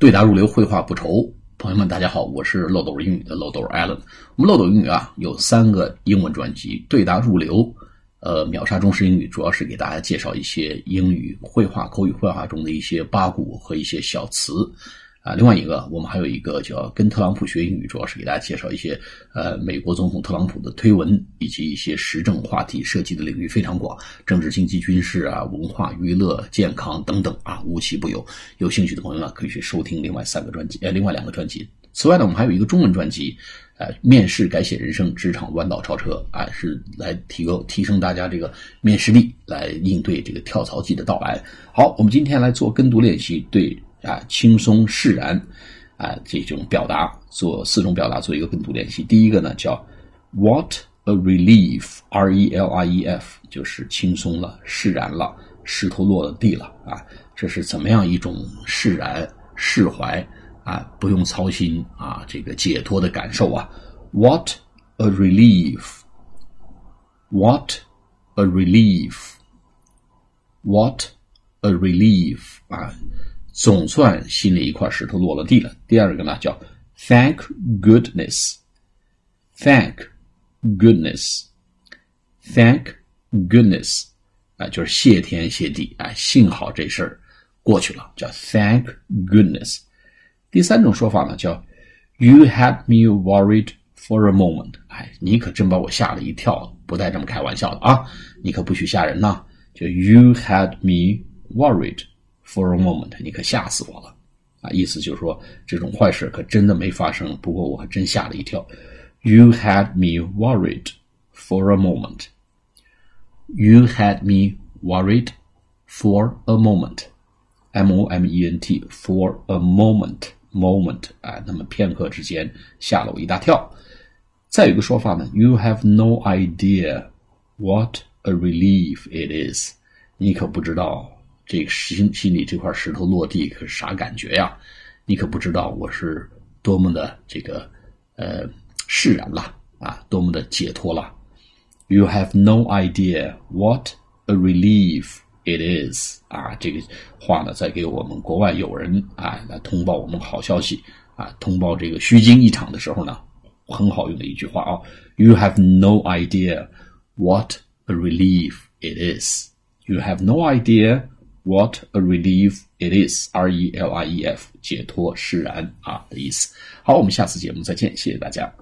对答如流，绘画不愁。朋友们，大家好，我是漏斗英语的漏斗 Allen。我们漏斗英语啊有三个英文专辑，对答如流。呃，秒杀中式英语主要是给大家介绍一些英语绘画、口语绘画中的一些八股和一些小词。啊，另外一个，我们还有一个叫“跟特朗普学英语”，主要是给大家介绍一些呃美国总统特朗普的推文，以及一些时政话题，涉及的领域非常广，政治、经济、军事啊、文化、娱乐、健康等等啊，无奇不有。有兴趣的朋友呢，可以去收听另外三个专辑，呃，另外两个专辑。此外呢，我们还有一个中文专辑，呃，面试改写人生，职场弯道超车啊，是来提高提升大家这个面试力，来应对这个跳槽季的到来。好，我们今天来做跟读练习，对。啊，轻松释然，啊，这种表达做四种表达做一个跟读练习。第一个呢叫 What a relief，R E L I E F，就是轻松了，释然了，石头落了地了啊，这是怎么样一种释然、释怀啊，不用操心啊，这个解脱的感受啊。What a relief，What a relief，What a relief 啊。总算心里一块石头落了地了。第二个呢，叫 Thank goodness，Thank goodness，Thank goodness，啊，就是谢天谢地，哎，幸好这事儿过去了，叫 Thank goodness。第三种说法呢，叫 You had me worried for a moment，哎，你可真把我吓了一跳，不带这么开玩笑的啊，你可不许吓人呐，就 You had me worried。For a moment，你可吓死我了，啊，意思就是说这种坏事可真的没发生，不过我还真吓了一跳。You had me worried for a moment. You had me worried for a moment. M O M E N T for a moment moment 啊，那么片刻之间吓了我一大跳。再有一个说法呢，You have no idea what a relief it is，你可不知道。 这个心心里这块石头落地可是啥感觉呀？你可不知道我是多么的这个呃释然了啊，多么的解脱了。You have no idea what a relief it is 啊！这个话呢，在给我们国外友人啊来通报我们好消息啊，通报这个虚惊一场的时候呢，很好用的一句话啊。You have no idea what a relief it is. You have no idea. What a relief it is! R E L I E F，解脱释然啊的意思。好，我们下次节目再见，谢谢大家。